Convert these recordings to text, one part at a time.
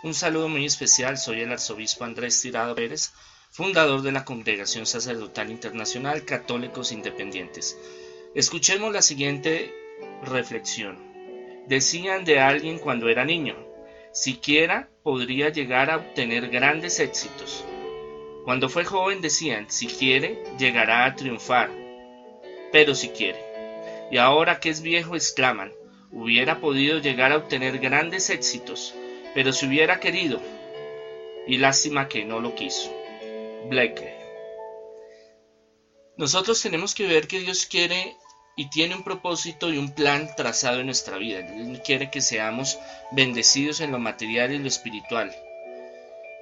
Un saludo muy especial, soy el arzobispo Andrés Tirado Pérez, fundador de la Congregación Sacerdotal Internacional Católicos Independientes. Escuchemos la siguiente reflexión. Decían de alguien cuando era niño, siquiera podría llegar a obtener grandes éxitos. Cuando fue joven decían, si quiere, llegará a triunfar, pero si quiere. Y ahora que es viejo exclaman, hubiera podido llegar a obtener grandes éxitos, pero si hubiera querido, y lástima que no lo quiso. Blake. Nosotros tenemos que ver que Dios quiere y tiene un propósito y un plan trazado en nuestra vida. Él quiere que seamos bendecidos en lo material y lo espiritual,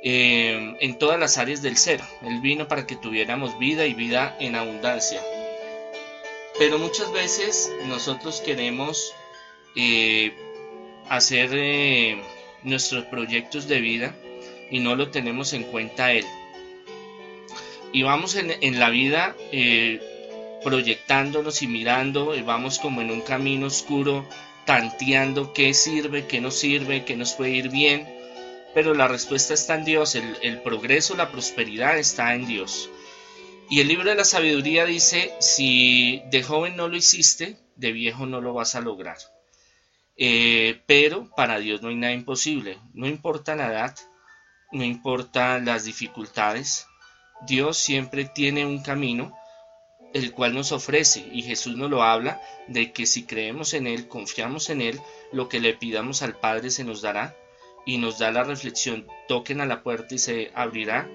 eh, en todas las áreas del ser. Él vino para que tuviéramos vida y vida en abundancia. Pero muchas veces nosotros queremos eh, hacer eh, nuestros proyectos de vida y no lo tenemos en cuenta Él. Y vamos en, la vida eh, proyectándonos y mirando, y vamos como en un camino oscuro, tanteando qué sirve, qué no sirve, qué nos puede ir bien. Pero la respuesta está en Dios, el progreso, la prosperidad está en Dios. Y el libro de la sabiduría dice, si de joven no lo hiciste, de viejo no lo vas a lograr. Eh, pero para Dios no hay nada imposible. No importa la edad, no importa las dificultades. Dios siempre tiene un camino el cual nos ofrece y Jesús nos lo habla de que si creemos en Él, confiamos en Él, lo que le pidamos al Padre se nos dará y nos da la reflexión, toquen a la puerta y se abrirá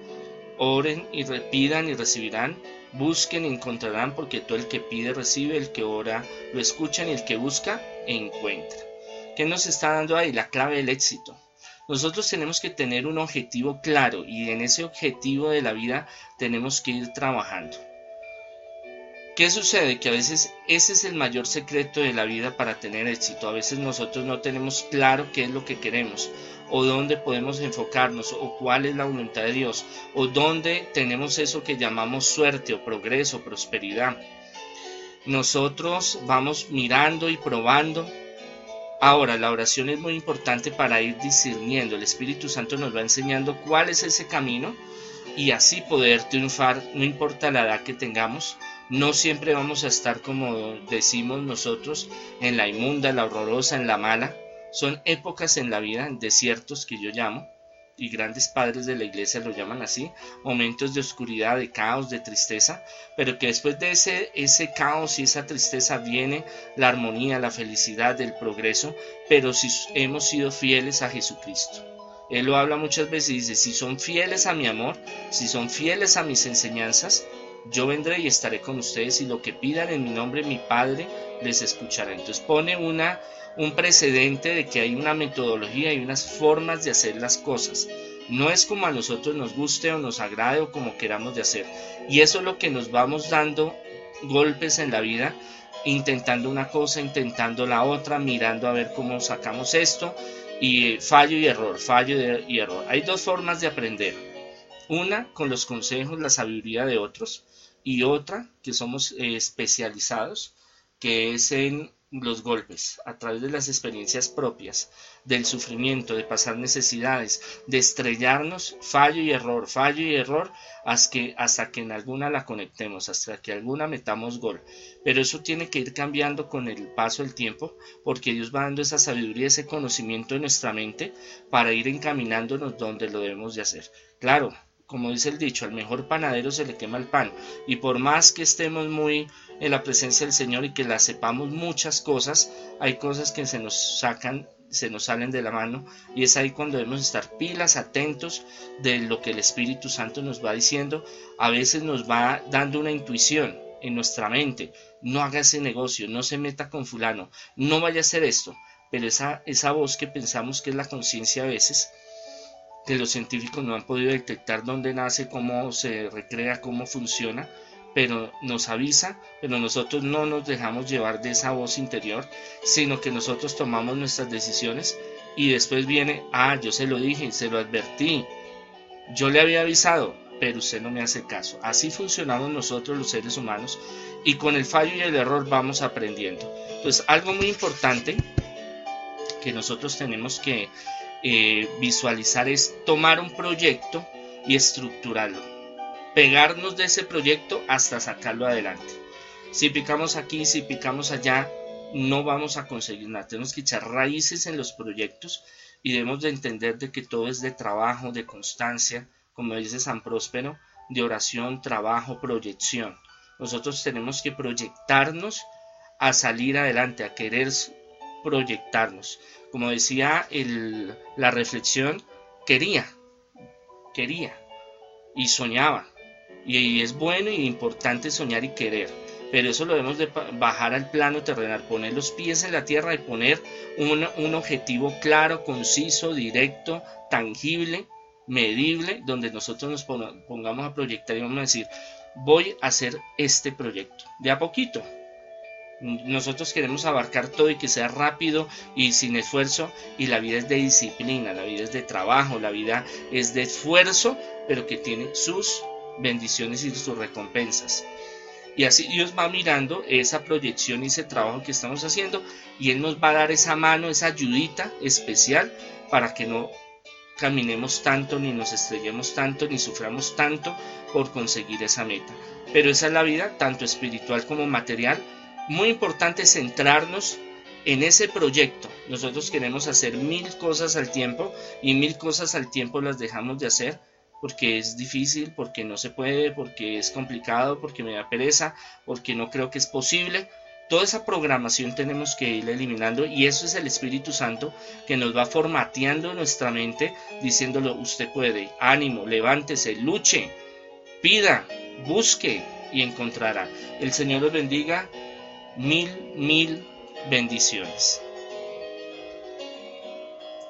Oren y pidan y recibirán, busquen y encontrarán, porque todo el que pide recibe, el que ora lo escuchan y el que busca encuentra. ¿Qué nos está dando ahí? La clave del éxito. Nosotros tenemos que tener un objetivo claro y en ese objetivo de la vida tenemos que ir trabajando. ¿Qué sucede? Que a veces ese es el mayor secreto de la vida para tener éxito. A veces nosotros no tenemos claro qué es lo que queremos o dónde podemos enfocarnos o cuál es la voluntad de Dios o dónde tenemos eso que llamamos suerte o progreso, prosperidad. Nosotros vamos mirando y probando. Ahora, la oración es muy importante para ir discerniendo. El Espíritu Santo nos va enseñando cuál es ese camino y así poder triunfar, no importa la edad que tengamos, no siempre vamos a estar como decimos nosotros en la inmunda, la horrorosa, en la mala. Son épocas en la vida, desiertos que yo llamo, y grandes padres de la iglesia lo llaman así, momentos de oscuridad, de caos, de tristeza, pero que después de ese, ese caos y esa tristeza viene la armonía, la felicidad, el progreso, pero si hemos sido fieles a Jesucristo. Él lo habla muchas veces y dice, si son fieles a mi amor, si son fieles a mis enseñanzas, yo vendré y estaré con ustedes y lo que pidan en mi nombre mi Padre les escuchará. Entonces pone una, un precedente de que hay una metodología y unas formas de hacer las cosas. No es como a nosotros nos guste o nos agrade o como queramos de hacer. Y eso es lo que nos vamos dando golpes en la vida, intentando una cosa, intentando la otra, mirando a ver cómo sacamos esto. Y fallo y error, fallo y error. Hay dos formas de aprender. Una con los consejos, la sabiduría de otros y otra que somos eh, especializados, que es en los golpes, a través de las experiencias propias, del sufrimiento, de pasar necesidades, de estrellarnos, fallo y error, fallo y error, hasta que, hasta que en alguna la conectemos, hasta que alguna metamos gol. Pero eso tiene que ir cambiando con el paso del tiempo, porque Dios va dando esa sabiduría, ese conocimiento en nuestra mente para ir encaminándonos donde lo debemos de hacer. Claro, como dice el dicho, al mejor panadero se le quema el pan. Y por más que estemos muy en la presencia del Señor y que la sepamos muchas cosas, hay cosas que se nos sacan, se nos salen de la mano. Y es ahí cuando debemos estar pilas, atentos de lo que el Espíritu Santo nos va diciendo. A veces nos va dando una intuición en nuestra mente. No haga ese negocio, no se meta con fulano, no vaya a hacer esto. Pero esa, esa voz que pensamos que es la conciencia a veces, que los científicos no han podido detectar dónde nace, cómo se recrea, cómo funciona, pero nos avisa, pero nosotros no nos dejamos llevar de esa voz interior, sino que nosotros tomamos nuestras decisiones y después viene, ah, yo se lo dije, se lo advertí, yo le había avisado, pero usted no me hace caso. Así funcionamos nosotros los seres humanos y con el fallo y el error vamos aprendiendo. Entonces, algo muy importante que nosotros tenemos que eh, visualizar es tomar un proyecto y estructurarlo. Pegarnos de ese proyecto hasta sacarlo adelante. Si picamos aquí, si picamos allá, no vamos a conseguir nada. Tenemos que echar raíces en los proyectos y debemos de entender de que todo es de trabajo, de constancia, como dice San Próspero, de oración, trabajo, proyección. Nosotros tenemos que proyectarnos a salir adelante, a querer proyectarnos. Como decía el, la reflexión, quería, quería y soñaba. Y es bueno y importante soñar y querer. Pero eso lo debemos de bajar al plano terrenal, poner los pies en la tierra y poner un, un objetivo claro, conciso, directo, tangible, medible, donde nosotros nos pongamos a proyectar y vamos a decir, voy a hacer este proyecto, de a poquito, nosotros queremos abarcar todo y que sea rápido y sin esfuerzo y la vida es de disciplina, la vida es de trabajo, la vida es de esfuerzo, pero que tiene sus bendiciones y sus recompensas. Y así Dios va mirando esa proyección y ese trabajo que estamos haciendo y Él nos va a dar esa mano, esa ayudita especial para que no caminemos tanto, ni nos estrellemos tanto, ni suframos tanto por conseguir esa meta. Pero esa es la vida, tanto espiritual como material. Muy importante centrarnos en ese proyecto. Nosotros queremos hacer mil cosas al tiempo y mil cosas al tiempo las dejamos de hacer porque es difícil, porque no se puede, porque es complicado, porque me da pereza, porque no creo que es posible. Toda esa programación tenemos que ir eliminando y eso es el Espíritu Santo que nos va formateando nuestra mente diciéndolo, usted puede, ánimo, levántese, luche, pida, busque y encontrará. El Señor los bendiga. Mil, mil bendiciones.